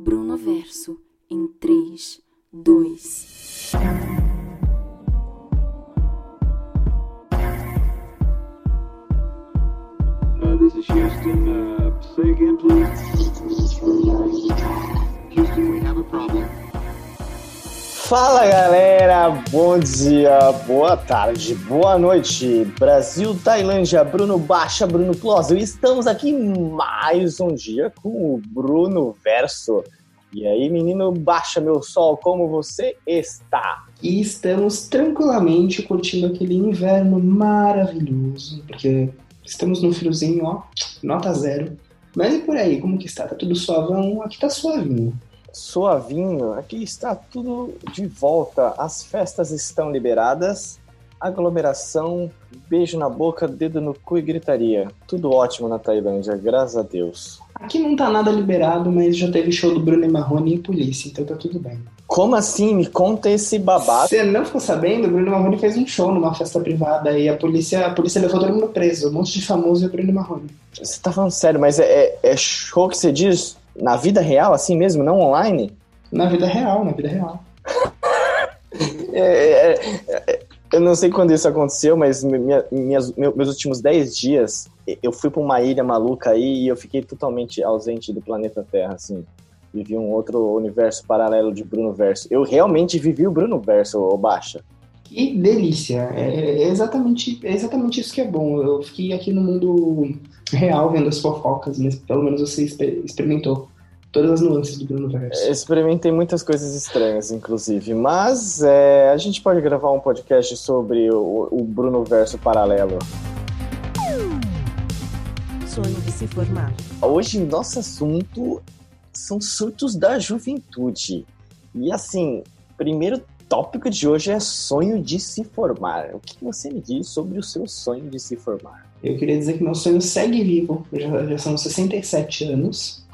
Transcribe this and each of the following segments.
Bruno Verso em 3, 2. Uh, this is Houston. Uh, say again, please. Fala galera, bom dia, boa tarde, boa noite. Brasil, Tailândia, Bruno Baixa, Bruno Clósio. Estamos aqui mais um dia com o Bruno Verso. E aí, menino Baixa meu sol, como você está? E estamos tranquilamente curtindo aquele inverno maravilhoso, porque estamos no friozinho, ó, nota zero. Mas e por aí, como que está? Tá tudo suavão? Aqui tá suavinho. Suavinho, aqui está tudo de volta. As festas estão liberadas. Aglomeração, beijo na boca, dedo no cu e gritaria. Tudo ótimo na Tailândia, graças a Deus. Aqui não tá nada liberado, mas já teve show do Bruno e Marrone e polícia, então tá tudo bem. Como assim? Me conta esse babado. Você não ficou sabendo? O Bruno Marrone fez um show numa festa privada e a polícia, a polícia levou todo mundo preso. Um monte de famoso e o Bruno Marrone. Você tá falando sério, mas é, é- é show que você diz na vida real, assim mesmo, não online? Na vida real, na vida real. É, é, é, eu não sei quando isso aconteceu, mas minha- minhas- meu- meus últimos 10 dias, eu fui pra uma ilha maluca aí e eu fiquei totalmente ausente do planeta Terra, assim. Vivi um outro universo paralelo de Bruno Verso. Eu realmente vivi o Bruno Verso, ô Baixa. Que delícia! É, é exatamente, é exatamente isso que é bom. Eu fiquei aqui no mundo real vendo as fofocas, mas pelo menos você exper- experimentou todas as nuances do Bruno Verso. Experimentei muitas coisas estranhas, inclusive. Mas é, a gente pode gravar um podcast sobre o, o Bruno Verso paralelo. Sonho de se formar. Hoje, nosso assunto são surtos da juventude. E assim, primeiro tópico de hoje é sonho de se formar. O que você me diz sobre o seu sonho de se formar? Eu queria dizer que meu sonho segue vivo. Já, já são 67 anos.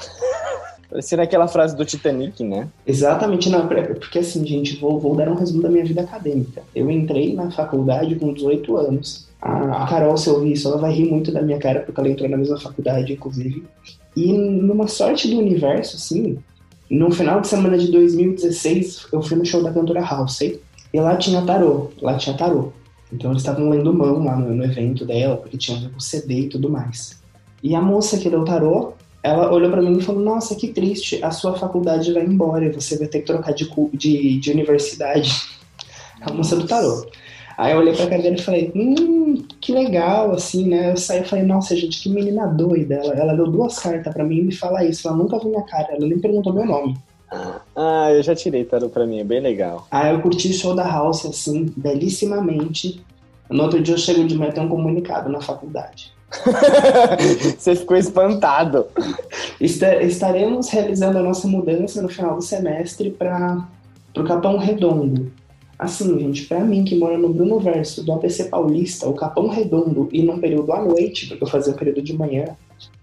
Parecendo aquela frase do Titanic, né? Exatamente, não, é porque assim, gente, vou, vou dar um resumo da minha vida acadêmica. Eu entrei na faculdade com 18 anos. A, Carol, se eu ouvir isso, ela vai rir muito da minha cara, porque ela entrou na mesma faculdade, inclusive. E numa sorte do universo, assim, no final de semana de 2016, eu fui no show da cantora Halsey. E lá tinha tarô, lá tinha tarô. Então eles estavam lendo mão lá no, no evento dela, porque tinha a ver com CD e tudo mais. E a moça que deu tarô, ela olhou pra mim e falou: Nossa, que triste, a sua faculdade vai embora, você vai ter que trocar de, de, de universidade. A moça do tarô. Aí eu olhei pra cara dela e falei: Hum, que legal, assim, né? Eu saí e falei: Nossa, gente, que menina doida. Ela, ela deu duas cartas pra mim e me fala isso. Ela nunca viu minha cara, ela nem perguntou meu nome. Ah, eu já tirei tarô pra mim, é bem legal. Aí eu curti o show da House, assim, belíssimamente. No outro dia eu chego de manhã e tenho um comunicado na faculdade. você ficou espantado. Esta- Estaremos realizando a nossa mudança no final do semestre para o Capão Redondo. Assim, gente, para mim que mora no Bruno Verso do APC Paulista, o Capão Redondo e num período à noite, porque eu fazia o período de manhã,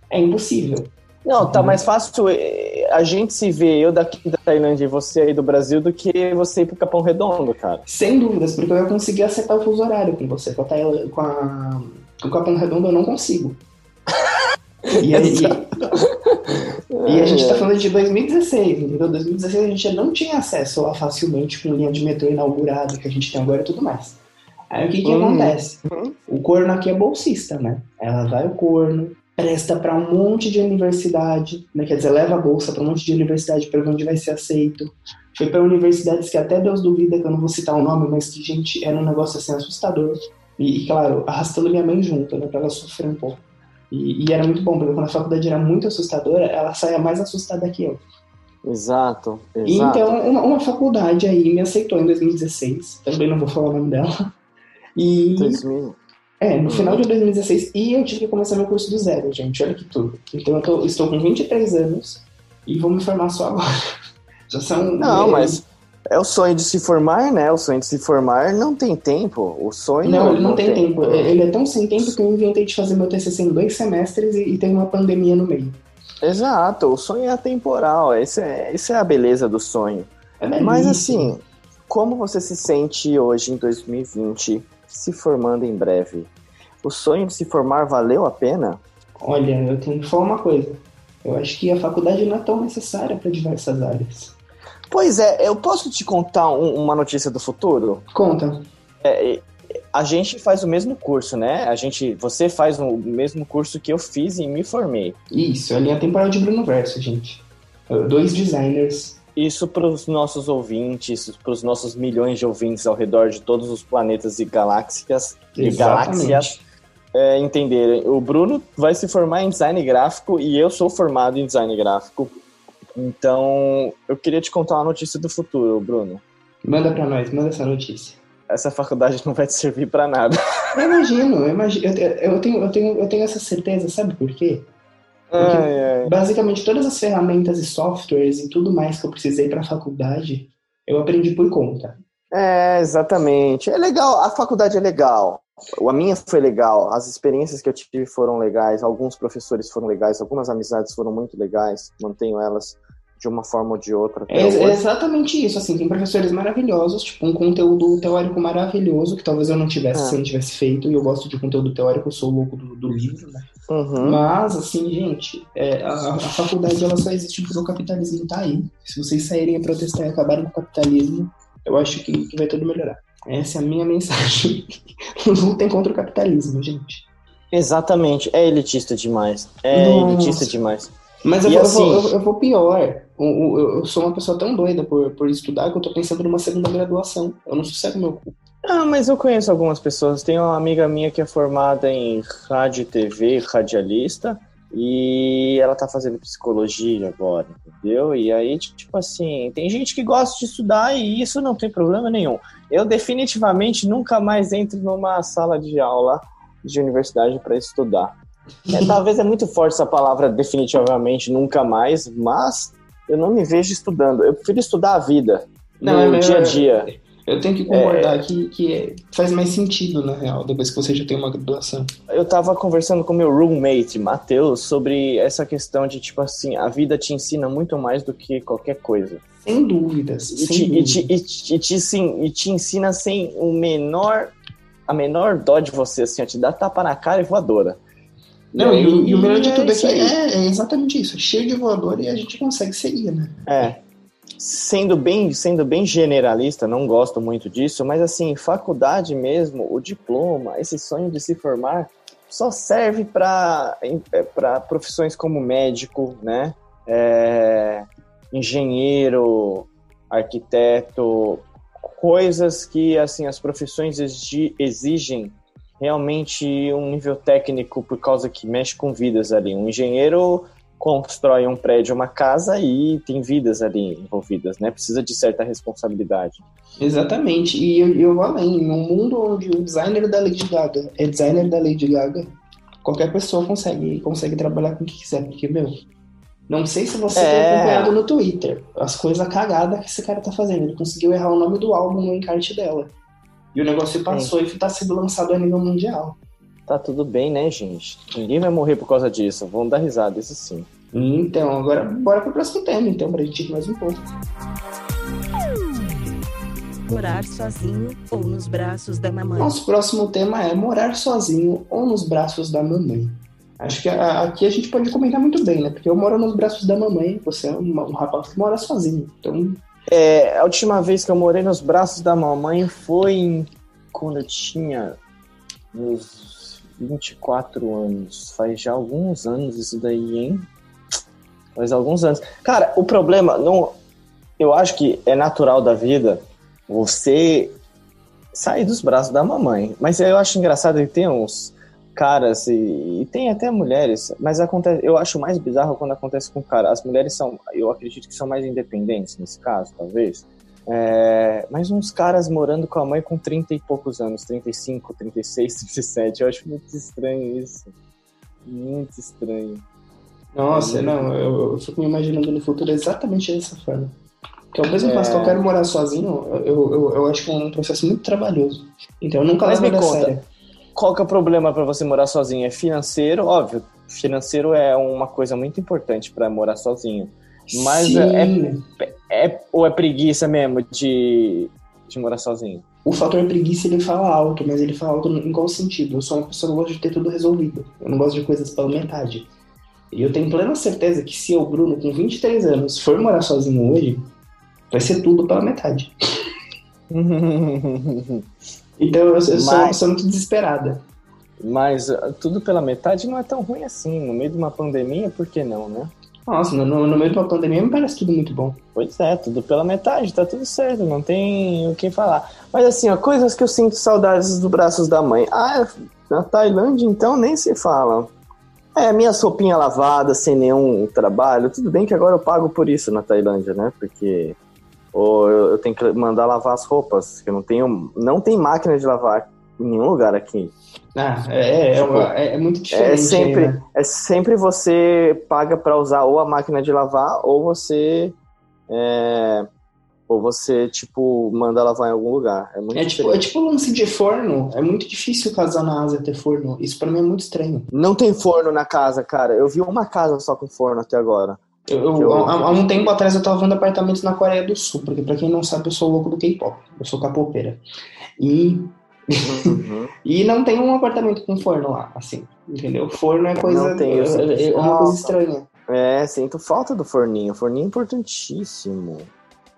é impossível. Não, tá mais fácil eh, a gente se ver, eu daqui da Tailândia e você aí do Brasil, do que você ir pro Capão Redondo, cara. Sem dúvidas, porque eu ia conseguir acertar o fuso horário com você. Com a, Tailã- com a- com o Capão Redondo eu não consigo. E, aí, e a gente tá falando de 2016, entendeu? 2016 a gente não tinha acesso lá facilmente com linha de metrô inaugurada que a gente tem agora e tudo mais. Aí o que que Uhum. acontece? Uhum. O corno aqui é bolsista, né? Ela vai o corno, presta pra um monte de universidade, né? Quer dizer, leva a bolsa pra um monte de universidade pra ver onde vai ser aceito. Foi pra universidades que até Deus duvida, que eu não vou citar o nome, mas que, gente, era um negócio assim assustador. E, e, claro, arrastando minha mãe junto, né? Pra ela sofrer um pouco. E, e era muito bom, porque quando a faculdade era muito assustadora, ela saía mais assustada que eu. Exato, exato. então, uma, uma faculdade aí me aceitou em 2016, também não vou falar o nome dela. E, 2000. É, no final de 2016, e eu tive que começar meu curso do zero, gente, olha que tudo. Então eu tô- estou com 23 anos e vou me formar só agora. Já são. Não, é, mas é o sonho de se formar, né? O sonho de se formar não tem tempo. O sonho Não, ele não tem tempo. Ele é tão sem tempo que eu inventei de fazer meu TCC em dois semestres e, e tem uma pandemia no meio. Exato, o sonho é atemporal. Essa é, essa é a beleza do sonho. É Mas assim, como você se sente hoje em 2020, se formando em breve? O sonho de se formar valeu a pena? Olha, eu tenho que falar uma coisa. Eu acho que a faculdade não é tão necessária para diversas áreas. Pois é, eu posso te contar um- uma notícia do futuro? Conta. A gente faz o mesmo curso, né? A gente, você faz o mesmo curso que eu fiz e me formei. Isso, é a temporal de Bruno Verso, gente. Dois designers. Isso para os nossos ouvintes, para os nossos milhões de ouvintes ao redor de todos os planetas e galáxias, e galáxias é, entenderem. O Bruno vai se formar em design gráfico e eu sou formado em design gráfico. Então, eu queria te contar uma notícia do futuro, Bruno. Manda pra nós, manda essa notícia. Essa faculdade não vai te servir para nada. Eu imagino, eu, imagino eu, eu tenho, eu, tenho, eu tenho essa certeza, sabe por quê? Ai, ai. basicamente todas as ferramentas e softwares e tudo mais que eu precisei para a faculdade, eu aprendi por conta. É, exatamente. É legal, a faculdade é legal. A minha foi legal, as experiências que eu tive foram legais, alguns professores foram legais, algumas amizades foram muito legais, mantenho elas de uma forma ou de outra. É, é exatamente isso, assim, tem professores maravilhosos, tipo, um conteúdo teórico maravilhoso, que talvez eu não tivesse Ah. se eu não tivesse feito, e eu gosto de conteúdo teórico, eu sou louco do, do livro, né? Uhum. Mas, assim, gente, é, a, a faculdade ela só existe porque o capitalismo tá aí. Se vocês saírem a protestar e acabarem com o capitalismo, eu acho que, que vai tudo melhorar. Essa é a minha mensagem. Lutem contra o capitalismo, gente. Exatamente, é elitista demais. É Nossa. elitista demais. Mas eu, vou, eu assim- vou- eu, eu vou pior. Eu, eu sou uma pessoa tão doida por, por estudar que eu tô pensando numa segunda graduação. Eu não sossego meu cu. Ah, mas eu conheço algumas pessoas. Tem uma amiga minha que é formada em rádio e TV, radialista, e ela tá fazendo psicologia agora, entendeu? E aí, tipo assim, tem gente que gosta de estudar e isso não tem problema nenhum. Eu definitivamente nunca mais entro numa sala de aula de universidade para estudar. É, talvez é muito forte essa palavra definitivamente nunca mais, mas eu não me vejo estudando. Eu prefiro estudar a vida, Não, no é dia a dia. Eu tenho que concordar que, que é- faz mais sentido, na real, depois que você já tem uma graduação. Eu tava conversando com meu roommate, Matheus, sobre essa questão de, tipo assim, a vida te ensina muito mais do que qualquer coisa. Sem dúvidas. E sem te, e te, e te, e te, sim, e te ensina sem o menor, a menor dó de você, assim, ó, te dá tapa na cara e voadora. Não, e, o- e o melhor de é tudo é isso que aí. é, é exatamente isso. É cheio de voador e a gente consegue seguir, né? É. Sendo bem, sendo bem generalista, não gosto muito disso, mas assim, faculdade mesmo, o diploma, esse sonho de se formar, só serve para profissões como médico, né? É, engenheiro, arquiteto, coisas que assim as profissões exi- exigem realmente um nível técnico por causa que mexe com vidas ali. Um engenheiro constrói um prédio, uma casa e tem vidas ali envolvidas, né? Precisa de certa responsabilidade. Exatamente. E eu, eu vou além. Num mundo onde o designer da Lady Gaga é designer da Lady Gaga, qualquer pessoa consegue, consegue trabalhar com o que quiser. Porque, meu, não sei se você tem É. acompanhado no Twitter as coisas cagadas que esse cara tá fazendo. Ele conseguiu errar o nome do álbum no encarte dela. E o negócio passou e tá sendo lançado a nível mundial. Tá tudo bem, né, gente? Ninguém vai morrer por causa disso. Vamos dar risada, isso sim. Então, agora bora pro próximo tema, então, pra gente ir mais um pouco. Morar sozinho ou nos braços da mamãe. Nosso próximo tema é morar sozinho ou nos braços da mamãe. Acho que a- aqui a gente pode comentar muito bem, né? Porque eu moro nos braços da mamãe, você é um, um rapaz que mora sozinho. Então, É, a última vez que eu morei nos braços da mamãe foi em- quando eu tinha uns 24 anos. Faz já alguns anos isso daí, hein? Faz alguns anos. Cara, o problema, não, eu acho que é natural da vida você sair dos braços da mamãe. Mas eu acho engraçado que tem uns caras e, e tem até mulheres, mas acontece, eu acho mais bizarro quando acontece com cara. As mulheres são, eu acredito que são mais independentes nesse caso, talvez. É, mas uns caras morando com a mãe com 30 e poucos anos, 35, 36, 37. Eu acho muito estranho isso. Muito estranho. nossa, não, eu, eu fico me imaginando no futuro exatamente dessa forma. Que ao mesmo É. passo que eu quero morar sozinho, eu, eu, eu acho que é um processo muito trabalhoso. Então eu nunca levo me conta. sério. Qual que é o problema para você morar sozinho? É financeiro, óbvio. Financeiro é uma coisa muito importante para morar sozinho. Mas Sim. é, é ou é preguiça mesmo de, de morar sozinho? O fator preguiça ele fala alto, mas ele fala alto em qual sentido? Eu sou uma pessoa que gosta de ter tudo resolvido. Eu não gosto de coisas pela metade. E eu tenho plena certeza que se eu, Bruno, com 23 anos, for morar sozinho hoje, vai ser tudo pela metade. Então eu, eu sou uma pessoa muito desesperada. Mas uh, tudo pela metade não é tão ruim assim. No meio de uma pandemia, por que não, né? Nossa, no, no meio de uma pandemia me parece tudo muito bom. Pois é, tudo pela metade, tá tudo certo, não tem o que falar. Mas assim, ó, coisas que eu sinto saudades dos braços da mãe. Ah, na Tailândia então nem se fala. É, minha roupinha lavada, sem nenhum trabalho. Tudo bem que agora eu pago por isso na Tailândia, né? Porque ou eu, eu tenho que mandar lavar as roupas, que não tenho, não tem máquina de lavar nenhum lugar aqui. Ah, é, é, Tipo, é, é muito diferente. É sempre, aí, né? é sempre você paga pra usar ou a máquina de lavar ou você é, ou você tipo manda lavar em algum lugar. É muito É tipo, é tipo lance de forno. É muito difícil casar na Ásia ter forno. Isso pra mim é muito estranho. Não tem forno na casa, cara. Eu vi uma casa só com forno até agora. Eu, eu- há, um tempo atrás eu tava vendo apartamentos na Coreia do Sul, porque pra quem não sabe, eu sou louco do K-pop. Eu sou capoeira. E, Uhum. e não tem um apartamento com forno lá, assim. Entendeu? Forno é coisa. Não tem, é, é uma coisa estranha. É, sinto falta do forninho. Forninho é importantíssimo.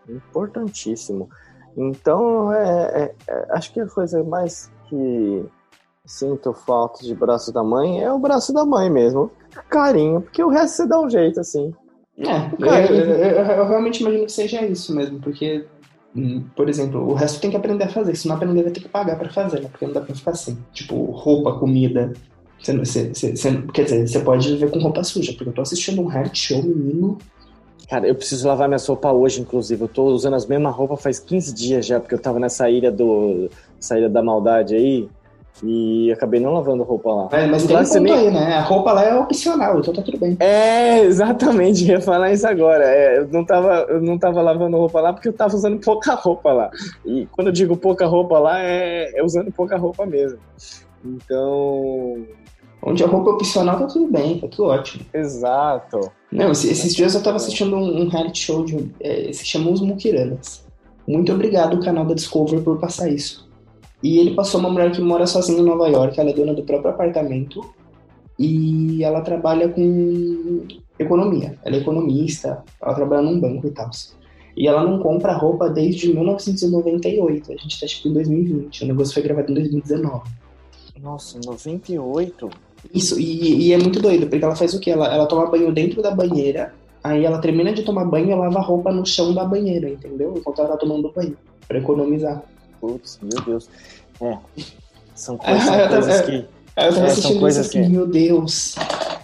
Importantíssimo. Então, é, é- é- acho que a coisa mais que sinto falta de braço da mãe é o braço da mãe mesmo. Carinho, porque o resto você dá um jeito, assim. É, eu, eu- eu- realmente imagino que seja isso mesmo, porque, por exemplo, o resto tem que aprender a fazer. Se não aprender, vai ter que pagar pra fazer, né? Porque não dá pra ficar sem. Tipo, roupa, comida. Quer dizer, você pode viver com roupa suja, porque eu tô assistindo um reality show, menino. Cara, eu preciso lavar minha roupa hoje, inclusive. Eu tô usando as mesmas roupas faz 15 dias já, porque eu tava nessa ilha do. Ilha da maldade aí. E acabei não lavando roupa lá. Mas, mas tem um ponto nem- aí, né? A roupa lá é opcional, então tá tudo bem. É, exatamente, ia falar isso agora. É, eu, não tava, eu não tava lavando roupa lá porque eu tava usando pouca roupa lá. E quando eu digo pouca roupa lá, é, é usando pouca roupa mesmo. Então, Onde a roupa é opcional, tá tudo bem, tá tudo ótimo. exato. Não, esse- esses dias eu tava assistindo um, um reality show de. É, se chama Os Mukiranas. Muito obrigado, canal da Discover, por passar isso. E ele passou uma mulher que mora sozinha em Nova York, ela é dona do próprio apartamento e ela trabalha com economia. Ela é economista, ela trabalha num banco e tal. E ela não compra roupa desde 1998. A gente tá tipo em 2020. O negócio foi gravado em 2019. Nossa, 98? Isso, e, e é muito doido, porque ela faz o quê? Ela, ela toma banho dentro da banheira, aí ela termina de tomar banho e lava a roupa no chão da banheira, entendeu? Enquanto ela tá tomando banho, pra economizar. Putz, meu Deus. É. São Ah, coisas, são coisas tava- que. Aí eu tava É, são coisas aqui, que- meu Deus.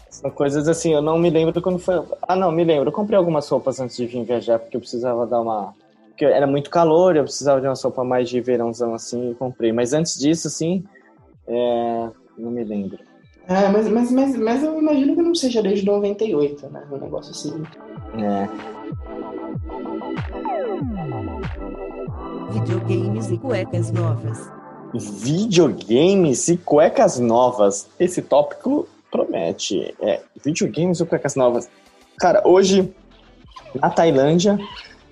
São coisas assim, eu não me lembro quando foi. Ah, não, me lembro. Eu comprei algumas roupas antes de vir viajar, porque eu precisava dar uma. Porque era muito calor, eu precisava de uma roupa mais de verãozão assim e comprei. Mas antes disso, assim, é... não me lembro. É, mas, mas, mas, mas eu imagino que não seja desde 98, né? Um negócio assim. É. Videogames e cuecas novas. Videogames e cuecas novas. Esse tópico promete. É, videogames ou cuecas novas? Cara, hoje, na Tailândia,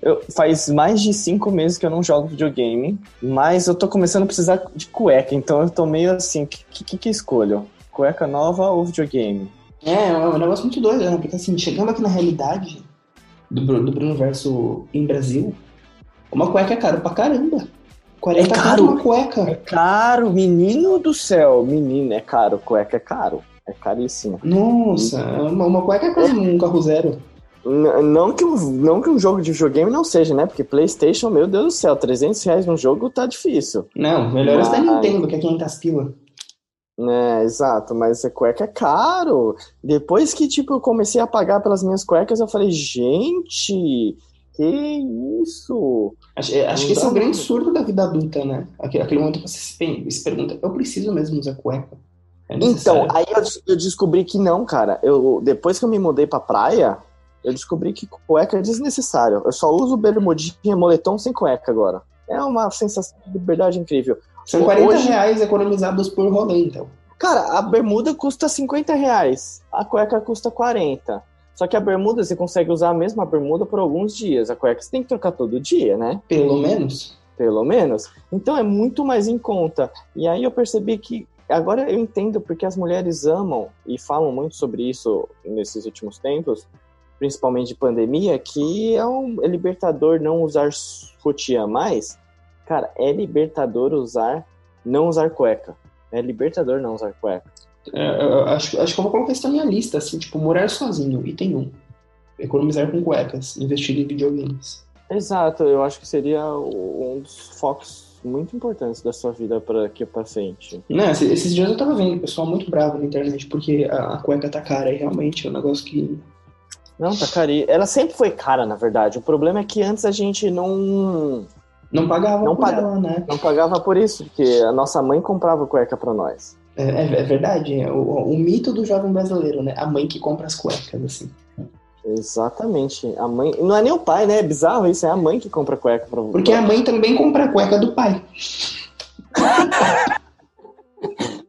eu, faz mais de cinco meses que eu não jogo videogame, mas eu tô começando a precisar de cueca, então eu tô meio assim, o que, que, que escolho? Cueca nova ou videogame? É, é um negócio muito doido, né? Porque assim, chegando aqui na realidade do, do Bruno Verso em Brasil, uma cueca é caro pra caramba. 40 É caro. uma cueca. É caro, menino do céu, menino, é caro, cueca é caro, é caríssimo. Nossa, uma, uma cueca é quase um carro zero. N- Não que, um, não que um jogo de videogame não seja, né? Porque PlayStation, meu Deus do céu, 300 reais num jogo tá difícil. Não, melhor esse da Mas- Nintendo, que é 500 pila. É, exato, mas a cueca é caro. Depois que, tipo, eu comecei a pagar pelas minhas cuecas, eu falei, gente, que isso? Acho, é, acho que esse é o grande surto da vida adulta, né? Aquele, aquele momento que você se, pergunta, eu preciso mesmo usar cueca? É Então, aí eu, eu descobri que não, cara. Eu, depois que eu me mudei pra praia, eu descobri que cueca é desnecessário. Eu só uso bermudinha e moletom sem cueca agora. É uma sensação de liberdade incrível. São 40 hoje- reais economizados por rolê, então. Cara, a bermuda custa 50 reais, a cueca custa 40. Só que a bermuda você consegue usar a mesma bermuda por alguns dias. A cueca você tem que trocar todo dia, né? Pelo menos. Pelo menos. Então é muito mais em conta. E aí eu percebi que agora eu entendo porque as mulheres amam e falam muito sobre isso nesses últimos tempos, principalmente de pandemia, que é, um, é libertador não usar sutiã mais. Cara, é libertador usar não usar cueca. É libertador não usar cueca. É, eu acho, acho que eu vou colocar isso na minha lista, assim, tipo, morar sozinho, item 1. Economizar com cuecas, investir em videogames. Exato, eu acho que seria o- um dos focos muito importantes da sua vida para aqui para frente. Né, esses, dias eu tava vendo o pessoal muito bravo na internet porque a, a cueca tá cara e realmente é um negócio que. Não, tá cari. Ela sempre foi cara, na verdade. O problema é que antes a gente não Não pagava Não por paga- ela, né? não pagava por isso, porque a nossa mãe comprava cueca para nós. É, é- é verdade, é o, o mito do jovem brasileiro, né? A mãe que compra as cuecas, assim. Exatamente. A mãe, não é nem o pai, né? É bizarro isso, é a mãe que compra cueca para Porque a mãe também compra a cueca do pai.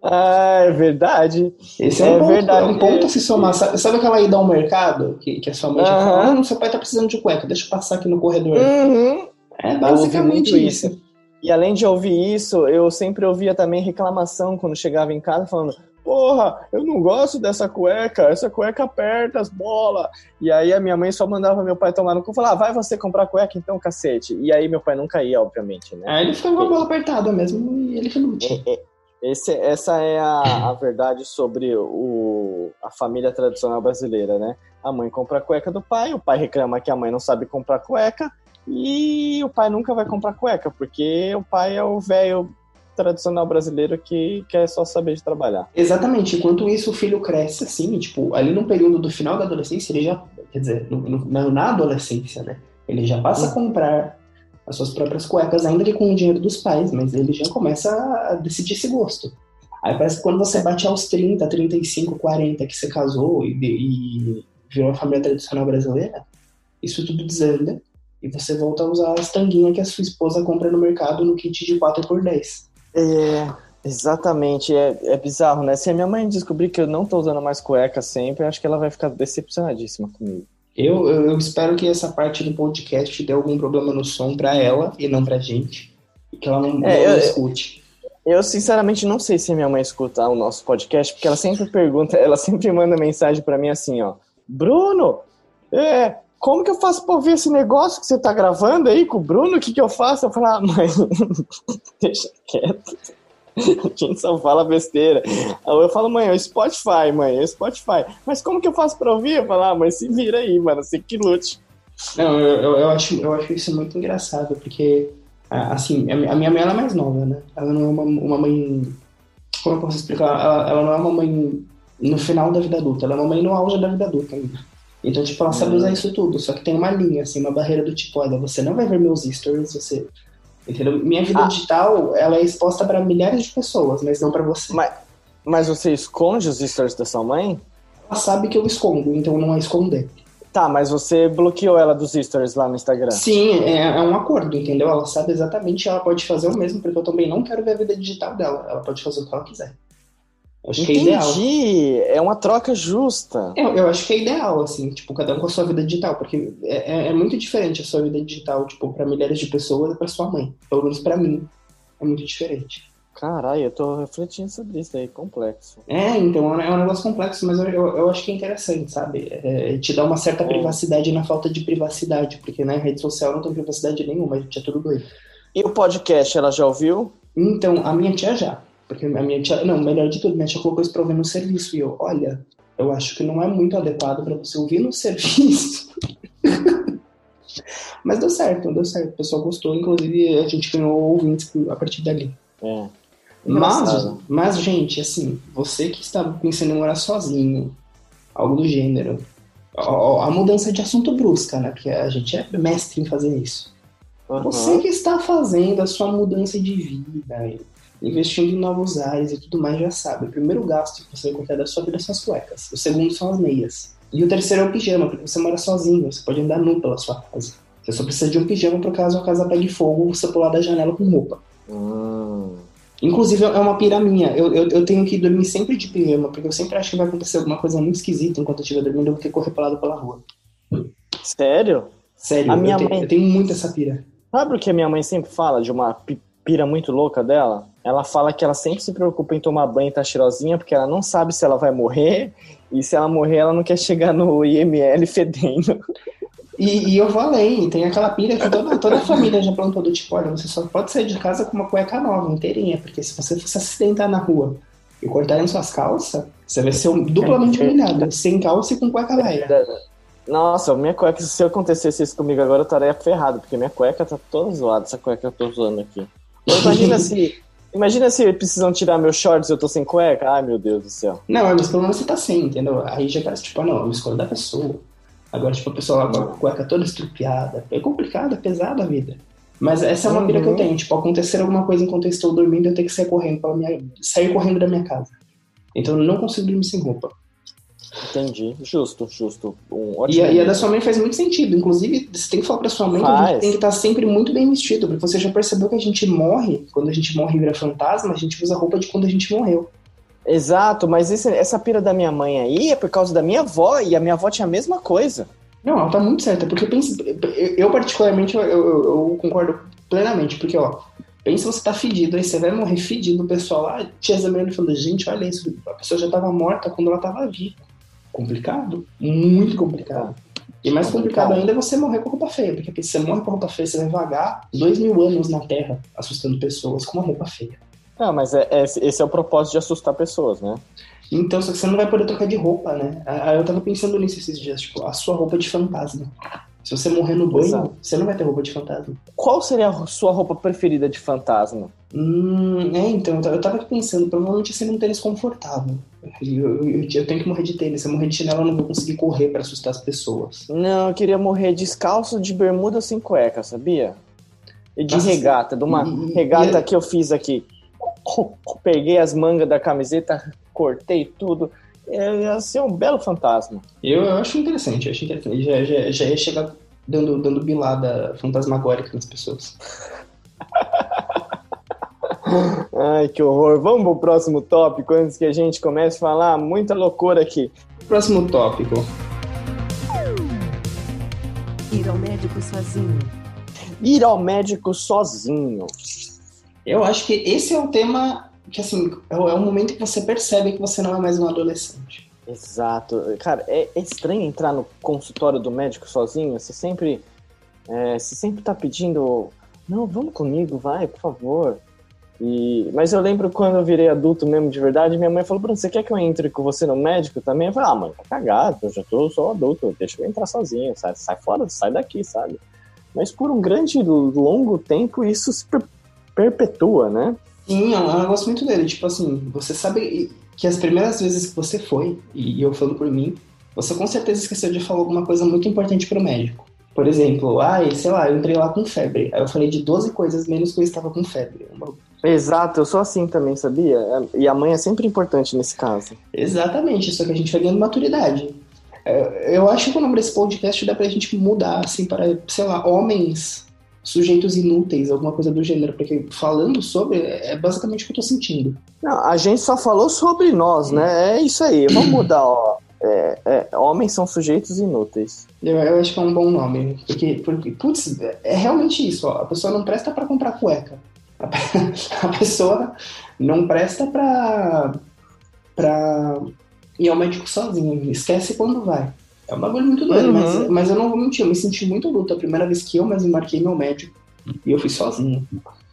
Ah, é verdade. Esse é, É um, ponto, verdade. é um ponto a se somar. Sabe, sabe aquela ida ao mercado? Que, que a sua mãe já fala, ah, seu pai tá precisando de cueca, deixa eu passar aqui no corredor. Uhum. É basicamente muito isso. E além de ouvir isso, eu sempre ouvia também reclamação quando chegava em casa falando: Porra, eu não gosto dessa cueca, essa cueca aperta as bolas. E aí a minha mãe só mandava meu pai tomar no cu e falar: ah, vai você comprar cueca então, cacete. E aí meu pai nunca ia, obviamente, né? Aí ele ficava com a bola apertada mesmo e ele que lute. Esse, essa é a, a verdade sobre o, a família tradicional brasileira, né? A mãe compra a cueca do pai, o pai reclama que a mãe não sabe comprar cueca, e o pai nunca vai comprar cueca, porque o pai é o velho tradicional brasileiro que quer só saber de trabalhar. Exatamente. Enquanto isso, o filho cresce, assim, tipo, ali no período do final da adolescência, ele já, quer dizer, no- no- na, adolescência, né? Ele já passa a comprar as suas próprias cuecas, ainda que com o dinheiro dos pais, mas ele já começa a decidir esse gosto. Aí parece que quando você bate aos 30, 35, 40, que você casou e, e virou uma família tradicional brasileira, isso tudo desanda e você volta a usar as tanguinhas que a sua esposa compra no mercado no kit de 4 por 10 É, exatamente, é, é bizarro, né? Se a minha mãe descobrir que eu não tô usando mais cueca sempre, acho que ela vai ficar decepcionadíssima comigo. Eu, eu, eu espero que essa parte do podcast dê algum problema no som pra ela e não pra gente. E que ela não, não É, eu- escute. Eu, sinceramente, não sei se minha mãe escuta o nosso podcast, porque ela sempre pergunta, ela sempre manda mensagem pra mim assim, ó. Bruno, é, como que eu faço pra ouvir esse negócio que você tá gravando aí com o Bruno? O que que eu faço? Eu falo, ah, mãe, deixa quieto. A gente só fala besteira. Eu falo, mãe, é o Spotify, mãe, é o Spotify. Mas como que eu faço pra ouvir? Eu falo, ah, mãe, se vira aí, mano, você que lute. Não, eu, eu, eu acho, eu acho isso muito engraçado, porque, assim, a minha mãe ela é mais nova, né? Ela não é uma, uma mãe. Como eu posso explicar? Ela, ela não é uma mãe no final da vida adulta, ela é uma mãe no auge da vida adulta ainda. Então, tipo, ela sabe usar isso tudo, só que tem uma linha, assim, uma barreira do tipo, olha, você não vai ver meus stories, você. Entendeu? Minha vida Ah. digital, ela é exposta para milhares de pessoas, mas não para você. Mas, mas você esconde os stories da sua mãe? Ela sabe que eu escondo, então não é esconder. Tá, mas você bloqueou ela dos stories lá no Instagram. Sim, é, é um acordo, entendeu? Ela sabe exatamente ela pode fazer o mesmo, porque eu também não quero ver a vida digital dela. Ela pode fazer o que ela quiser. Acho que é ideal. Entendi. É uma troca justa. Eu, eu acho que é ideal, assim, tipo, cada um com a sua vida digital, porque é, é- é muito diferente a sua vida digital, tipo, para milhares de pessoas e pra sua mãe. Pelo menos pra mim. É muito diferente. Caralho, eu tô refletindo sobre isso aí, complexo. É, então é um negócio complexo, mas eu, eu, eu acho que é interessante, sabe? É, te dá uma certa É. privacidade na falta de privacidade, porque na rede social não tem privacidade nenhuma, a gente é tudo doido. E o podcast, ela já ouviu? Então, a minha tia já. Porque a minha tia. Não, melhor de tudo, minha tia colocou isso pra ouvir no serviço. E eu, olha, eu acho que não é muito adequado pra você ouvir no serviço. Mas deu certo, deu certo. O pessoal gostou, inclusive a gente ganhou ouvintes a partir dali. É. Mas, mas, gente, assim, você que está pensando em morar sozinho, algo do gênero, ó, a mudança de assunto brusca, né? Porque a gente é mestre em fazer isso. Aham. Você que está fazendo a sua mudança de vida, investindo em novos ares e tudo mais, já sabe. O primeiro gasto que você vai cortar da sua vida são as cuecas. O segundo são as meias. E o terceiro é o pijama, porque você mora sozinho, você pode andar nu pela sua casa. Você só precisa de um pijama por caso a casa pegue fogo você pular da janela com roupa. Hum. Inclusive, é uma pira minha. Eu, eu, eu tenho que dormir sempre de pijama, porque eu sempre acho que vai acontecer alguma coisa muito esquisita enquanto eu estiver dormindo, eu vou ter que correr pelado pela rua. Sério? Sério, A eu, minha tenho, mãe- eu tenho muito essa pira. Sabe o que a minha mãe sempre fala de uma pi- pira muito louca dela? Ela fala que ela sempre se preocupa em tomar banho e tá cheirosinha, porque ela não sabe se ela vai morrer, e se ela morrer, ela não quer chegar no IML fedendo. E, e eu vou além, tem aquela pira que toda, toda a família já plantou do tipo, olha, você só pode sair de casa com uma cueca nova, inteirinha, porque se você fosse acidentar na rua e cortarem suas calças, você vai ser duplamente humilhado, sem calça e com cueca velha. Nossa, minha cueca, se acontecesse isso comigo agora, eu estaria ferrado, porque minha cueca tá toda zoada, essa cueca que eu tô usando aqui. Então, imagina se. Imagina se precisam tirar meus shorts e eu tô sem cueca. Ai, meu Deus do céu. Não, mas pelo menos você tá sem, entendeu? Aí já parece, tipo, ah, não, eu escolho da pessoa. Agora, tipo, a pessoa lá com a cueca toda estrupiada. É complicado, é pesada a vida. Mas essa é uma pira que eu Uhum. tenho. Tipo, acontecer alguma coisa enquanto eu estou dormindo, eu tenho que sair correndo, pra minha... sair correndo da minha casa. Então eu não consigo dormir sem roupa. Entendi. Justo, justo. Um E ótimo. a, e a da sua mãe faz muito sentido. Inclusive, você tem que falar pra sua mãe que a Faz. gente tem que estar sempre muito bem vestido. Porque você já percebeu que a gente morre, quando a gente morre e vira fantasma, a gente usa roupa de quando a gente morreu. Exato, mas esse- essa pira da minha mãe aí é por causa da minha avó, e a minha avó tinha a mesma coisa. Não, ela tá muito certa, porque pensa, eu particularmente eu, eu- eu concordo plenamente, porque ó, pensa você tá fedido, aí você vai morrer fedido, o pessoal lá te examinando e falando, gente, olha isso, a pessoa já tava morta quando ela tava viva. Complicado, muito complicado. E mais complicado ainda é você morrer com roupa feia, porque se você morre com roupa feia, você vai vagar dois mil anos na Terra, assustando pessoas com uma roupa feia. Não, mas é, é- esse é o propósito de assustar pessoas, né? Então, só que você não vai poder trocar de roupa, né? Aí eu tava pensando nisso esses dias, tipo, a sua roupa de fantasma. Se você morrer no banho, Exato. você não vai ter roupa de fantasma. Qual seria a sua roupa preferida de fantasma? Hum, é, então, eu tava- pensando, provavelmente seria um tênis confortável. Eu, eu- eu tenho que morrer de tênis. Se eu morrer de chinelo, eu não vou conseguir correr pra assustar as pessoas. Não, eu queria morrer descalço de bermuda sem cueca, sabia? E de Nossa, regata, de uma e- regata e- que eu fiz aqui. Peguei as mangas da camiseta, cortei tudo. É, Ia ser um belo fantasma. Eu, eu acho interessante, eu acho interessante. Já, já, já ia chegar dando, dando bilada fantasmagórica nas pessoas. Ai, que horror. Vamos pro próximo tópico antes que a gente comece a falar muita loucura aqui. Próximo tópico. Ir ao médico sozinho. Ir ao médico sozinho. Eu acho que esse é o tema que, assim, é o, é o momento que você percebe que você não é mais um adolescente. Exato. Cara, é, é estranho entrar no consultório do médico sozinho. Você sempre, é, você sempre tá pedindo, não, vamos comigo, vai, por favor. E, mas eu lembro quando eu virei adulto mesmo de verdade, minha mãe falou, Bruno, você quer que eu entre com você no médico também? Eu falei, ah, mãe, tá cagado, eu já tô sou adulto, deixa eu entrar sozinho, sai, sai fora, sai daqui, sabe? Mas por um grande, longo tempo, isso se per- perpetua, né? Sim, eu, eu gosto muito dele. Tipo assim, você sabe que as primeiras vezes que você foi, e eu falo por mim, você com certeza esqueceu de falar alguma coisa muito importante pro médico. Por exemplo, ai, sei lá, eu entrei lá com febre. Aí eu falei de 12 coisas menos que eu estava com febre. Uma- Exato, eu sou assim também, sabia? E a mãe é sempre importante nesse caso. Exatamente, só que a gente vai ganhando maturidade. É, Eu acho que o nome desse podcast dá pra gente mudar, assim, para, sei lá, homens sujeitos inúteis, alguma coisa do gênero, porque falando sobre é basicamente o que eu tô sentindo. Não, a gente só falou sobre nós, né? É isso aí, vamos mudar, ó. É, é, homens são sujeitos inúteis. Eu, eu acho que é um bom nome, porque, porque putz, é realmente isso, ó, a pessoa não presta pra comprar cueca. A, pe- a pessoa não presta pra, pra ir ao médico sozinho, esquece quando vai. É um bagulho muito doido, Uhum. mas, mas eu não vou mentir, eu me senti muito luto a primeira vez que eu mesmo marquei meu médico e eu fui sozinho.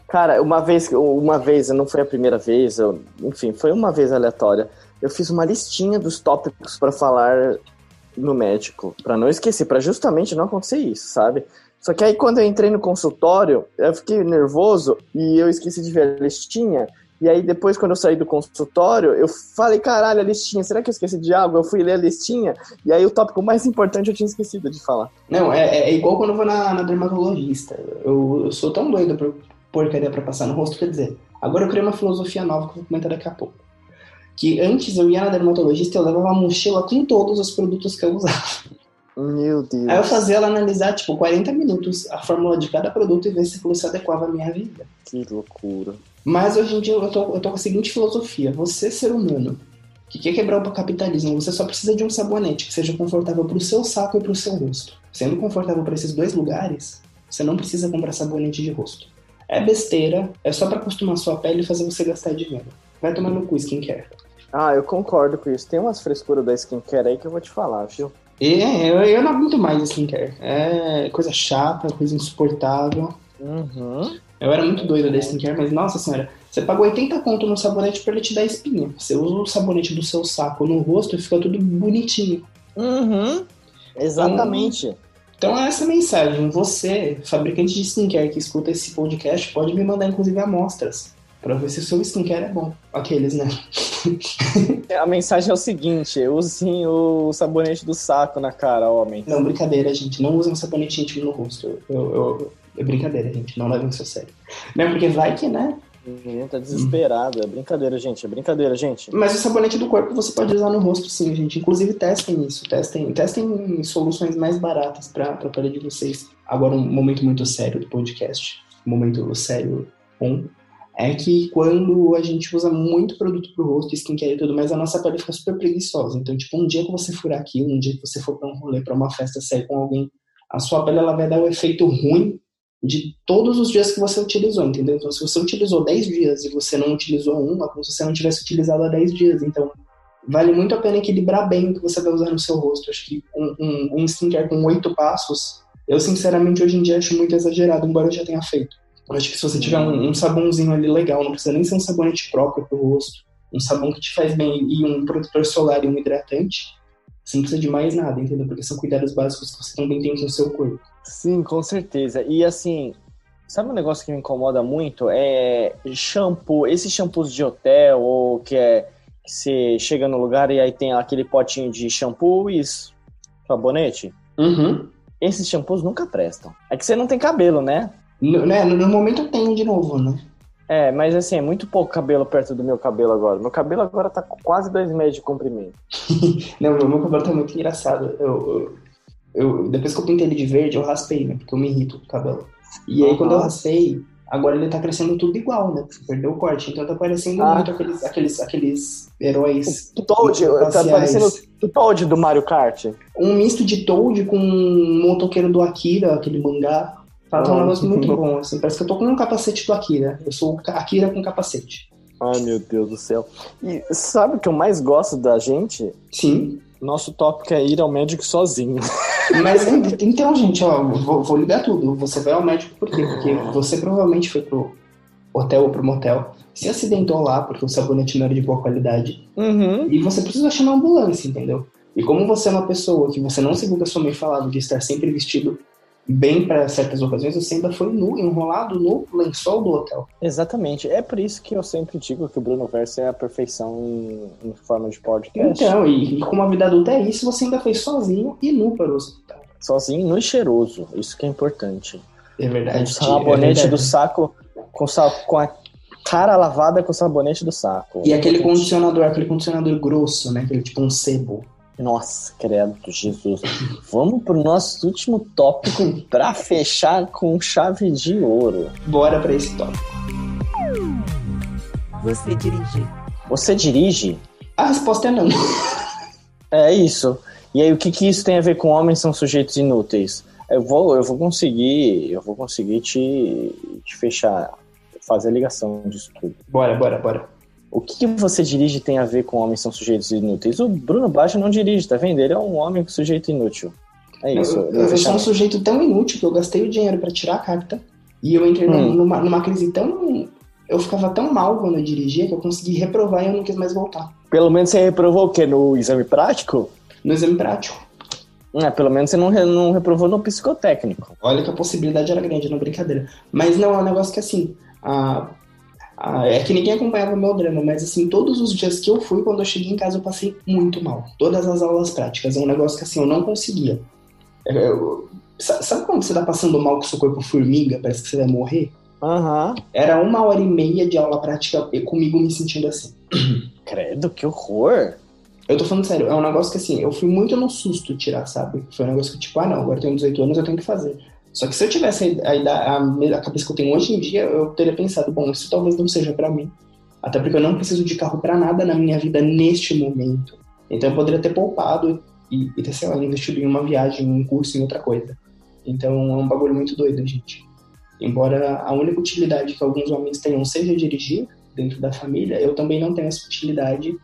Cara, uma vez, uma vez, não foi a primeira vez, eu, enfim, foi uma vez aleatória. Eu fiz uma listinha dos tópicos pra falar no médico, pra não esquecer, pra justamente não acontecer isso, sabe? Só que aí quando eu entrei no consultório, eu fiquei nervoso e eu esqueci de ver a listinha. E aí depois, quando eu saí do consultório, eu falei, caralho, a listinha, será que eu esqueci de algo? Eu fui ler a listinha e aí o tópico mais importante eu tinha esquecido de falar. Não, é, é igual quando eu vou na, na dermatologista. Eu, eu sou tão doido por porcaria pra passar no rosto, quer dizer, agora eu criei uma filosofia nova que eu vou comentar daqui a pouco. Que antes eu ia na dermatologista e eu levava uma mochila com todos os produtos que eu usava. Meu Deus. Aí eu fazia ela analisar, tipo, 40 minutos a fórmula de cada produto e ver se aquilo se adequava à minha vida. Que loucura. Mas hoje em dia eu tô, eu tô com a seguinte filosofia: você, ser humano, que quer quebrar o capitalismo, você só precisa de um sabonete que seja confortável pro seu saco e pro seu rosto. Sendo confortável para esses dois lugares, você não precisa comprar sabonete de rosto. É besteira, é só pra acostumar sua pele e fazer você gastar dinheiro. Vai tomar no cu skincare. Ah, eu concordo com isso. Tem umas frescuras da skincare aí que eu vou te falar, viu? E é, eu, eu não aguento mais skincare. É coisa chata, coisa insuportável. Uhum. Eu era muito doido da skincare, mas nossa senhora, você pagou 80 conto no sabonete pra ele te dar espinha. Você usa o sabonete do seu saco no rosto e fica tudo bonitinho. Uhum. Exatamente. Então é essa mensagem. Você, fabricante de skincare que escuta esse podcast, pode me mandar inclusive amostras. Pra ver se o seu skincare é bom. Aqueles, né? A mensagem é o seguinte: usem o sabonete do saco na cara, homem. Não, brincadeira, gente. Não usem um sabonete íntimo no rosto. Eu, eu- é brincadeira, gente. Não levem isso a sério. Não, porque vai que, né? O menino tá desesperado. É brincadeira, gente. É brincadeira, gente. Mas o sabonete do corpo você pode usar no rosto, sim, gente. Inclusive, testem isso. Testem, testem soluções mais baratas pra, pra pele de vocês. Agora, um momento muito sério do podcast. Um momento sério, bom. É que quando a gente usa muito produto pro rosto, skincare e tudo mais, a nossa pele fica super preguiçosa. Então, tipo, um dia que você furar aquilo, um dia que você for pra um rolê, pra uma festa, sair com alguém, a sua pele ela vai dar o efeito ruim de todos os dias que você utilizou, entendeu? Então, se você utilizou 10 dias e você não utilizou um, é como se você não tivesse utilizado há 10 dias. Então, vale muito a pena equilibrar bem o que você vai usar no seu rosto. Acho que um, um, um skincare com oito passos, eu sinceramente hoje em dia acho muito exagerado, embora eu já tenha feito. Eu acho que se você tiver um, um sabãozinho ali legal, não precisa nem ser um sabonete próprio pro rosto, um sabão que te faz bem e um protetor solar e um hidratante, você não precisa de mais nada, entendeu? Porque são cuidados básicos que você também tem com o seu corpo. Sim, com certeza. E assim, sabe um negócio que me incomoda muito? É shampoo, esses shampoos de hotel, ou que é que você chega no lugar e aí tem aquele potinho de shampoo e sabonete. Uhum. Esses shampoos nunca prestam. É que você não tem cabelo, né? No, né, no momento eu tenho de novo, né? É, mas assim, é muito pouco cabelo perto do meu cabelo agora. Meu cabelo agora tá com quase dois metros de comprimento. Não, meu, meu cabelo tá muito engraçado. Eu, eu, eu- depois que eu pintei ele de verde, eu raspei, né? Porque eu me irrito com o cabelo. E aí, quando eu raspei, agora ele tá crescendo tudo igual, né? Porque perdeu o corte. Então tá parecendo Ah. muito aqueles, aqueles, aqueles heróis. O Toad, tá parecendo o Toad do Mario Kart. Um misto de Toad com um motoqueiro do Akira, aquele mangá. Tá um negócio muito bom, assim. Parece que eu tô com um capacete do Akira. Eu sou o Akira com capacete. Ai, meu Deus do céu. E sabe o que eu mais gosto da gente? Sim. Nosso tópico é ir ao médico sozinho. Mas então, gente, ó, vou, vou ligar tudo. Você vai ao médico por quê? Porque você provavelmente foi pro hotel ou pro motel, se acidentou lá porque o sabonete não era de boa qualidade, Uhum. e você precisa chamar uma ambulância, entendeu? E como você é uma pessoa que você não seguiu o que a sua mãe falava de estar sempre vestido bem para certas ocasiões, você ainda foi nu, enrolado no lençol do hotel. Exatamente. É por isso que eu sempre digo que o Bruno Verso é a perfeição em, em forma de podcast. Então, e, e como a vida adulta é isso, você ainda foi sozinho e nu para o hospital. Sozinho no cheiroso. Isso que é importante. É verdade. Um sabonete é do verdade. saco com, sa com a cara lavada com o sabonete do saco. E aquele condicionador, aquele condicionador grosso, né? Aquele tipo um sebo. Nossa, credo, Jesus. Vamos pro nosso último tópico pra fechar com chave de ouro. Bora pra esse tópico. Você dirige. Você dirige? A resposta é não. É isso. E aí, o que, que isso tem a ver com homens são sujeitos inúteis? Eu vou, eu vou conseguir, eu vou conseguir te, te fechar, fazer a ligação disso tudo. Bora, bora, bora. O que, você dirige tem a ver com homens são sujeitos inúteis? O Bruno Baixo não dirige, tá vendo? Ele é um homem com sujeito inútil. É isso. Eu, eu eu sou um sujeito tão inútil que eu gastei o dinheiro pra tirar a carta e eu entrei Hum. numa, numa crise tão. Eu ficava tão mal quando eu dirigia que eu consegui reprovar e eu não quis mais voltar. Pelo menos você reprovou o quê? No exame prático? No exame prático. É, pelo menos você não, não reprovou no psicotécnico. Olha que a possibilidade era grande, não brincadeira. Mas não, é um negócio que assim. a- a- é que ninguém acompanhava o meu drama, mas assim, todos os dias que eu fui, quando eu cheguei em casa, eu passei muito mal. Todas as aulas práticas. É um negócio que assim, eu não conseguia. Eu- eu- sa- sabe quando você tá passando mal com seu corpo formiga, parece que você vai morrer? Aham. Era uma hora e meia de aula prática e comigo me sentindo assim. Credo, que horror. Eu tô falando sério, é um negócio que assim, eu fui muito no susto tirar, sabe? Foi um negócio que, tipo, ah não, agora eu tenho 18 anos, eu tenho que fazer. Só que se eu tivesse a, a, a, cabeça que eu tenho hoje em dia, eu teria pensado, bom, isso talvez não seja pra mim. Até porque eu não preciso de carro pra nada na minha vida neste momento. Então eu poderia ter poupado e, e ter, sei lá, investido em uma viagem, em um curso, em outra coisa. Então é um bagulho muito doido, gente. Embora a única utilidade que alguns homens tenham seja dirigir dentro da família, eu também não tenho essa utilidade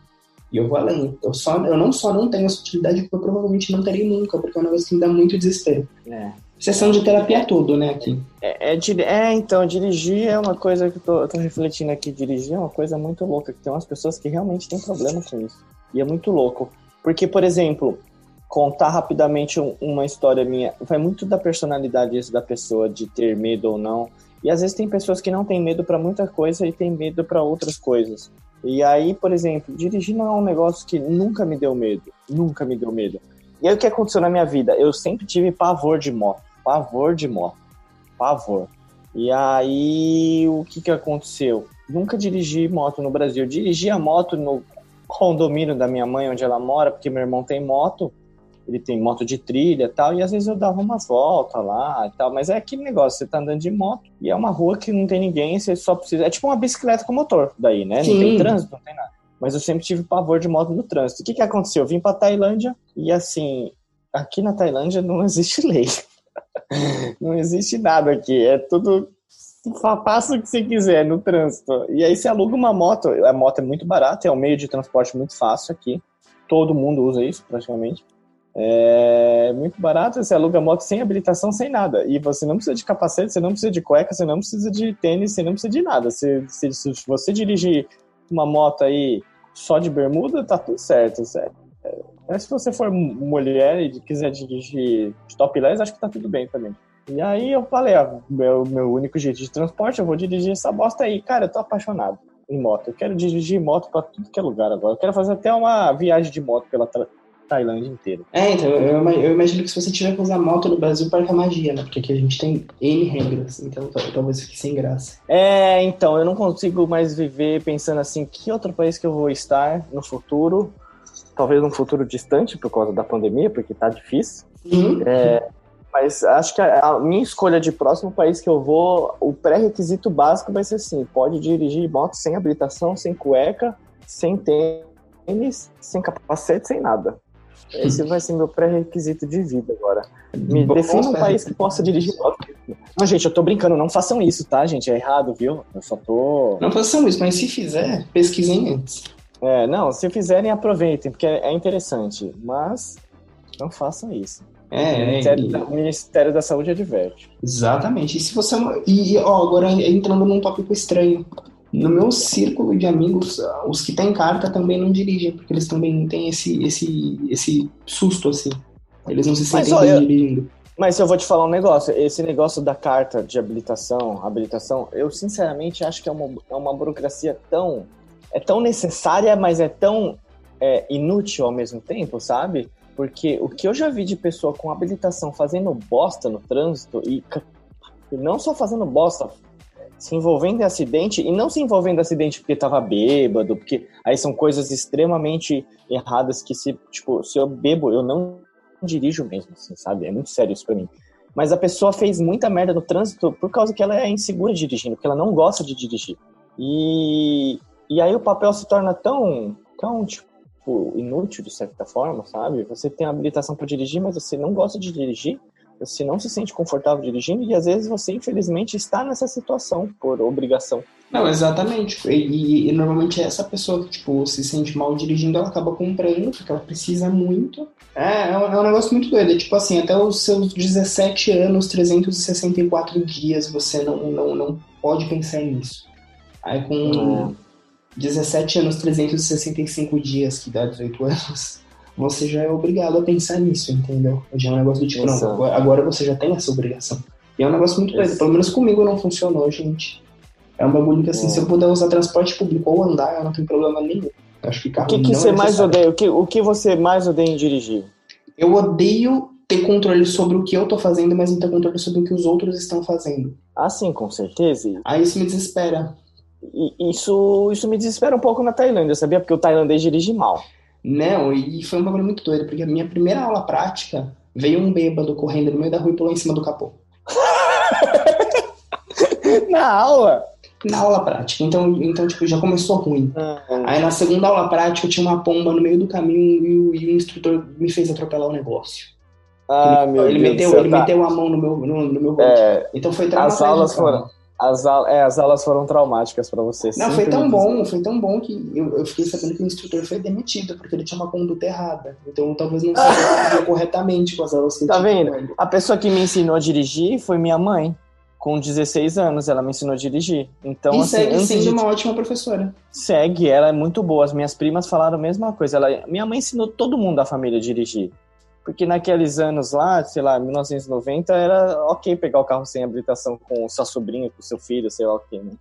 e eu vou além. Eu, só, eu não só não tenho essa utilidade, como eu provavelmente não terei nunca, porque é um negócio que me dá muito desespero. É. Sessão de terapia tudo, né, aqui. É, é, é, então, dirigir é uma coisa que eu tô, eu tô refletindo aqui. Dirigir é uma coisa muito louca, que tem umas pessoas que realmente têm problema com isso. E é muito louco. Porque, por exemplo, contar rapidamente um- uma história minha, vai muito da personalidade isso da pessoa, de ter medo ou não. E às vezes tem pessoas que não têm medo pra muita coisa e tem medo pra outras coisas. E aí, por exemplo, dirigir não é um negócio que nunca me deu medo. Nunca me deu medo. E aí o que aconteceu na minha vida? Eu sempre tive pavor de moto. Pavor de moto. Pavor. E aí, o que que aconteceu? Nunca dirigi moto no Brasil. Dirigi a moto no condomínio da minha mãe, onde ela mora, porque meu irmão tem moto. Ele tem moto de trilha e tal, e às vezes eu dava umas voltas lá e tal. Mas é aquele negócio, você tá andando de moto e é uma rua que não tem ninguém, você só precisa. É tipo uma bicicleta com motor daí, né? Não Sim. tem trânsito, não tem nada. Mas eu sempre tive pavor de moto no trânsito. O que que aconteceu? Eu vim pra Tailândia e assim, aqui na Tailândia não existe lei. não existe nada aqui. É tudo. Faça o que você quiser no trânsito. E aí você aluga uma moto. A moto é muito barata, é um meio de transporte muito fácil aqui. Todo mundo usa isso, praticamente. É muito barato, você aluga moto sem habilitação, sem nada. E você não precisa de capacete, você não precisa de cueca, você não precisa de tênis, você não precisa de nada. Se, se, se você dirigir uma moto aí só de bermuda, tá tudo certo, certo. Mas se você for mulher e quiser dirigir de topless, acho que tá tudo bem também. E aí eu falei, ó, meu, meu único jeito de transporte, eu vou dirigir essa bosta aí. Cara, eu tô apaixonado em moto. Eu quero dirigir moto pra tudo que é lugar agora. Eu quero fazer até uma viagem de moto pela Tailândia inteira. É, então, eu, eu imagino que se você tiver que usar moto no Brasil, parca magia, né? Porque aqui a gente tem N regras, então tal- talvez fique sem graça. É, então, eu não consigo mais viver pensando assim, que outro país que eu vou estar no futuro? Talvez num futuro distante por causa da pandemia, porque tá difícil. Sim. Mas acho que a, a minha escolha de próximo país que eu vou, o pré-requisito básico vai ser assim: pode dirigir moto sem habilitação, sem cueca, sem tênis, sem capacete, sem nada. Esse vai ser meu pré-requisito de vida agora. Me Bom, defina um bom, país que possa dirigir moto. Não, gente, eu tô brincando, não façam isso, tá, gente? É errado, viu? Eu só tô. Não façam isso, mas se fizer, pesquisem antes. É, não, se fizerem, aproveitem, porque é é interessante. Mas não façam isso. o, É, é, Ministério e- da, o Ministério da Saúde adverte. exatamente. E se você. E, e, ó, agora entrando num tópico estranho. No meu círculo de amigos, ah, os que têm carta também não dirigem, porque eles também têm esse, esse, esse susto, assim. Eles não se sentem bem dirigindo. Mas eu vou te falar um negócio, esse negócio da carta de habilitação, habilitação, eu sinceramente acho que é uma, é uma burocracia tão é tão necessária, mas é tão é, inútil ao mesmo tempo, sabe? Porque o que eu já vi de pessoa com habilitação fazendo bosta no trânsito e não só fazendo bosta, se envolvendo em acidente e não se envolvendo em acidente porque tava bêbado, porque aí são coisas extremamente erradas que se, tipo, se eu bebo, eu não dirijo mesmo, assim, sabe? É muito sério isso pra mim. Mas a pessoa fez muita merda no trânsito por causa que ela é insegura dirigindo, porque ela não gosta de dirigir. E, e aí o papel se torna tão, tão, tipo, inútil de certa forma, sabe? Você tem habilitação para dirigir, mas você não gosta de dirigir, você não se sente confortável dirigindo e às vezes você, infelizmente, está nessa situação por obrigação. Não, exatamente. E, e- e normalmente essa pessoa que, tipo, se sente mal dirigindo, ela acaba comprando, porque ela precisa muito. É, é um, é um negócio muito doido. É tipo assim, até os seus 17 anos, 364 dias, você não, não, não pode pensar nisso. Aí com 17 anos, 365 dias, que dá 18 anos, você já é obrigado a pensar nisso, entendeu? Já é um negócio do tipo, não, Exato. agora, agora você já tem essa obrigação. E é um negócio muito doido. Isso. Pelo menos comigo não funcionou, gente. É um bagulho que assim, É. se eu puder usar transporte público ou andar, eu não tenho problema nenhum. Eu Acho que O carro que, que não você é mais odeia? O que, o que você mais odeia em dirigir? Eu odeio ter controle sobre o que eu tô fazendo, mas não ter controle sobre o que os outros estão fazendo. Ah, sim, com certeza. Aí isso me desespera. E isso, isso me desespera um pouco na Tailândia, sabia? Porque o tailandês dirige mal. Não, e foi um bagulho muito doido, porque a minha primeira aula prática veio um bêbado correndo no meio da rua e pulou em cima do capô. Na aula? Na aula prática. Então, então tipo, já começou ruim. Ah, Aí na segunda aula prática tinha uma pomba no meio do caminho e o, e o instrutor me fez atropelar o negócio. Ah, ele, meu ele Deus meteu, ele tá. meteu a mão no meu, no, no meu. É, Então foi as aulas foram, as, au- é, as aulas foram traumáticas pra você. Não, foi tão bom, foi tão bom que eu, eu fiquei sabendo que o instrutor foi demitido, porque ele tinha uma conduta errada. Então talvez não sabia corretamente com as aulas que Tá vendo? A pessoa que me ensinou a dirigir foi minha mãe. Com 16 anos, ela me ensinou a dirigir. Então, e assim, segue sendo de... uma ótima professora. segue, ela é muito boa. As minhas primas falaram a mesma coisa. Ela... Minha mãe ensinou todo mundo da família a dirigir. Porque naqueles anos lá, sei lá, 1990, era ok pegar o carro sem habilitação com sua sobrinha, com seu filho, sei lá o quê, né?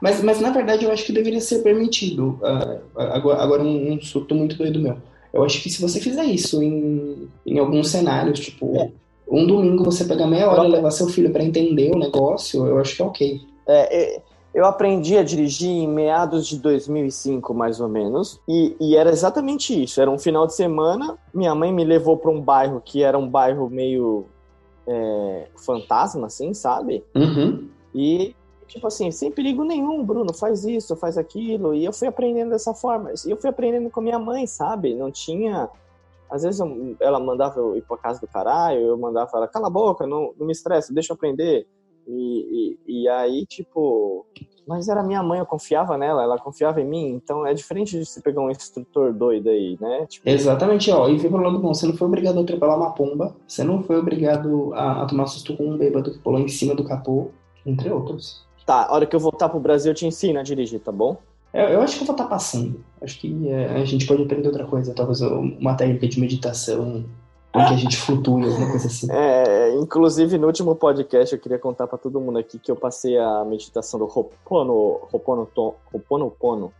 Mas, mas na verdade eu acho que deveria ser permitido. Ah, agora, agora um, um surto muito doido meu. Eu acho que se você fizer isso em, em alguns cenários, tipo, É. um domingo você pegar meia hora e levar seu filho pra entender o negócio, eu acho que é ok. É, é, eu aprendi a dirigir em meados de 2005, mais ou menos, e, e era exatamente isso. Era um final de semana, minha mãe me levou para um bairro que era um bairro meio é, fantasma, assim, sabe? Uhum. E, tipo assim, sem perigo nenhum, Bruno, faz isso, faz aquilo. E eu fui aprendendo dessa forma. E eu fui aprendendo com minha mãe, sabe? Não tinha. Às vezes eu- ela mandava eu ir pra casa do caralho, eu mandava ela, cala a boca, não, não me estressa, deixa eu aprender. E, e, e aí, tipo. Mas era minha mãe, eu confiava nela, ela confiava em mim, então é diferente de você pegar um instrutor doido aí, né? Tipo, Exatamente, ó. E vem pro lado bom, você não foi obrigado a atropelar uma pomba, você não foi obrigado a, a tomar susto com um bêbado que pulou em cima do capô, entre outros. tá, a hora que eu voltar pro Brasil eu te ensino a dirigir, tá bom? Eu, eu acho que eu vou estar passando. Acho que é, a gente pode aprender outra coisa, talvez uma técnica de meditação em que a gente flutue, alguma coisa assim. É, inclusive no último podcast eu queria contar pra todo mundo aqui que eu passei a meditação do Hopono, Hoponopono, Hoponopono.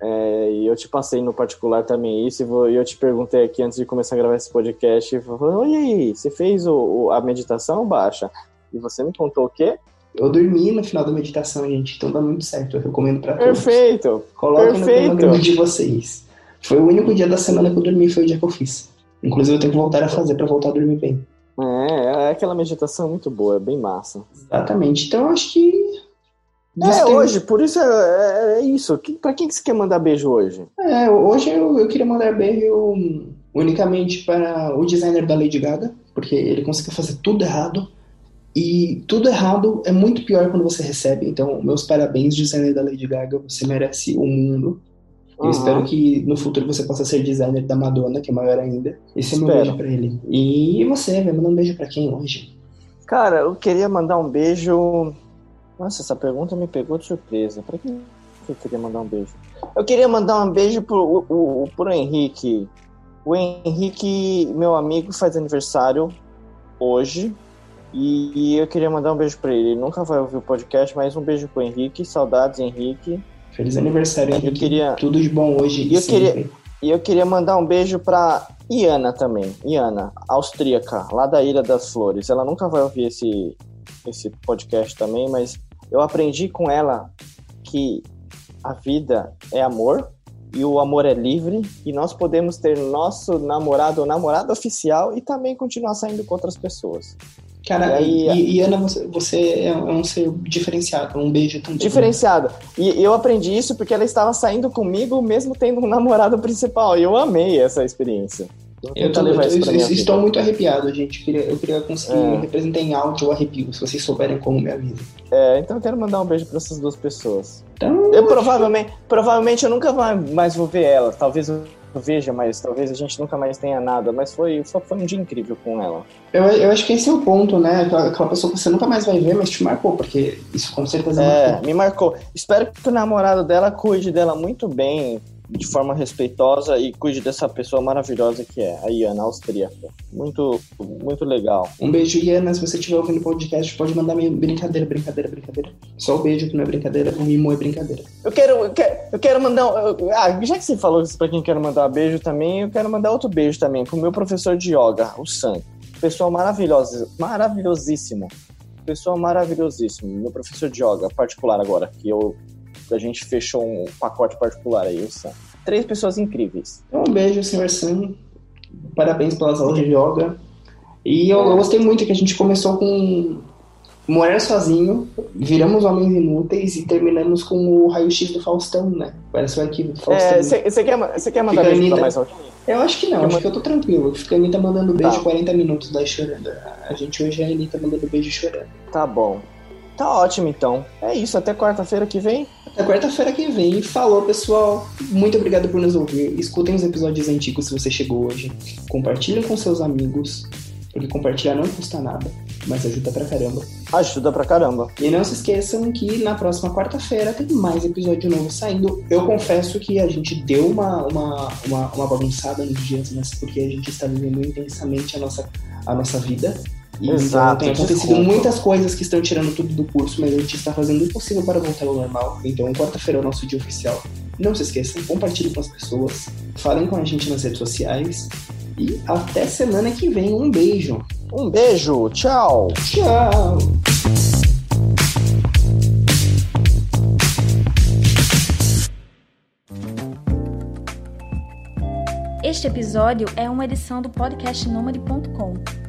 É, e eu te passei no particular também isso, e e eu te perguntei aqui antes de começar a gravar esse podcast, eu falei, oi aí, você fez o, o- a meditação, Baixa? E você me contou o quê? Eu dormi no final da meditação, gente, então dá muito certo. Eu recomendo pra todos. Perfeito! No perfeito. cronograma de vocês. Foi o único dia da semana que eu dormi, foi o dia que eu fiz. Inclusive eu tenho que voltar a fazer pra voltar a dormir bem. É, é aquela meditação muito boa, é bem massa. Exatamente. Então eu acho que. É, você tem- hoje, por isso é, é isso. Que, pra quem que você quer mandar beijo hoje? É, hoje eu, eu queria mandar beijo unicamente para o designer da Lady Gaga, porque ele conseguiu fazer tudo errado. E tudo errado é muito pior quando você recebe. Então, meus parabéns, designer da Lady Gaga. Você merece o mundo. Eu Aham. espero que no futuro você possa ser designer da Madonna, que é maior ainda. Esse é meu Espero. beijo pra ele. E você, vai mandar um beijo pra quem hoje? Cara, eu queria mandar um beijo. Nossa, essa pergunta me pegou de surpresa. Pra quem eu queria mandar um beijo? Eu queria mandar um beijo pro, o, o, pro Henrique. O Henrique, meu amigo, faz aniversário hoje. E eu queria mandar um beijo pra ele. Ele nunca vai ouvir o podcast, mas um beijo pro Henrique. Saudades, Henrique. Feliz aniversário, Eu Henrique. queria- Tudo de bom hoje e Eu sempre. queria- E eu queria mandar um beijo pra Iana também. Iana, austríaca, lá da Ilha das Flores. Ela nunca vai ouvir esse, esse podcast também, mas eu aprendi com ela que a vida é amor e o amor é livre e nós podemos ter nosso namorado ou namorada oficial e também continuar saindo com outras pessoas. Cara, E e, aí- e, Ana, você, você é um ser diferenciado. Um beijo também. Diferenciado. E eu aprendi isso porque ela estava saindo comigo mesmo tendo um namorado principal. E eu amei essa experiência. Eu, tô, eu- eu vida. estou muito arrepiado, gente. Eu queria, eu queria conseguir É. representar em áudio o arrepio, se vocês souberem como me avisa. É, então eu quero mandar um beijo para essas duas pessoas. Então, Eu provavelmente, provavelmente eu nunca mais vou ver ela. Talvez eu veja, mas talvez a gente nunca mais tenha nada. Mas foi, só foi um dia incrível com ela. eu, eu acho que esse é o ponto, né? Aquela, aquela pessoa que você nunca mais vai ver, mas te marcou, porque isso com certeza É, marcou. me marcou. Espero que o namorado dela cuide dela muito bem, de forma respeitosa e cuide dessa pessoa maravilhosa que é a Iana austríaca. Muito, muito legal. Um beijo, Iana. Se você estiver ouvindo o podcast, pode mandar minha brincadeira, brincadeira, brincadeira. Só o beijo que não é brincadeira, o mimo é brincadeira. Eu quero, eu quero, eu quero mandar. um- eu- ah, já que você falou isso pra quem quer mandar beijo também, eu quero mandar outro beijo também pro meu professor de yoga, o Sam. Pessoa maravilhosa, maravilhosíssimo. Pessoa maravilhosíssimo. Meu professor de yoga particular agora, que eu, a gente fechou um pacote particular aí, o Sam. Três pessoas incríveis. Então, um beijo, senhor Sam. Parabéns pelas aulas de yoga. E eu, eu gostei muito que a gente começou com Morar Sozinho, viramos Homens Inúteis e terminamos com o raio-x do Faustão, né? Parece o arquivo do Faustão. Você quer, cê quer mandar Fica beijo Anitta. pra mais alguém? Eu acho que não, acho que eu tô tranquilo. Fica a Anitta mandando beijo Tá. 40 minutos daí chorando. A gente hoje é a Anitta mandando beijo chorando. Tá bom. Tá ótimo então. É isso, até quarta-feira que vem. Até quarta-feira que vem. Falou, pessoal. Muito obrigado por nos ouvir. Escutem os episódios antigos se você chegou hoje. Compartilhem com seus amigos. Porque compartilhar não custa nada, mas ajuda pra caramba. Ajuda pra caramba. E não se esqueçam que na próxima quarta-feira tem mais episódio novo saindo. Eu confesso que a gente deu uma, uma, uma, uma bagunçada nos dias, mas porque a gente está vivendo intensamente a nossa, a nossa vida. E Exato, então tem acontecido desculpa. muitas coisas que estão tirando tudo do curso, mas a gente está fazendo o impossível para voltar ao normal. Então quarta-feira é o nosso dia oficial. Não se esqueçam, compartilhem com as pessoas, falem com a gente nas redes sociais. E até semana que vem. Um beijo. Um beijo, tchau. Tchau! Este episódio é uma edição do podcast Nômade.com.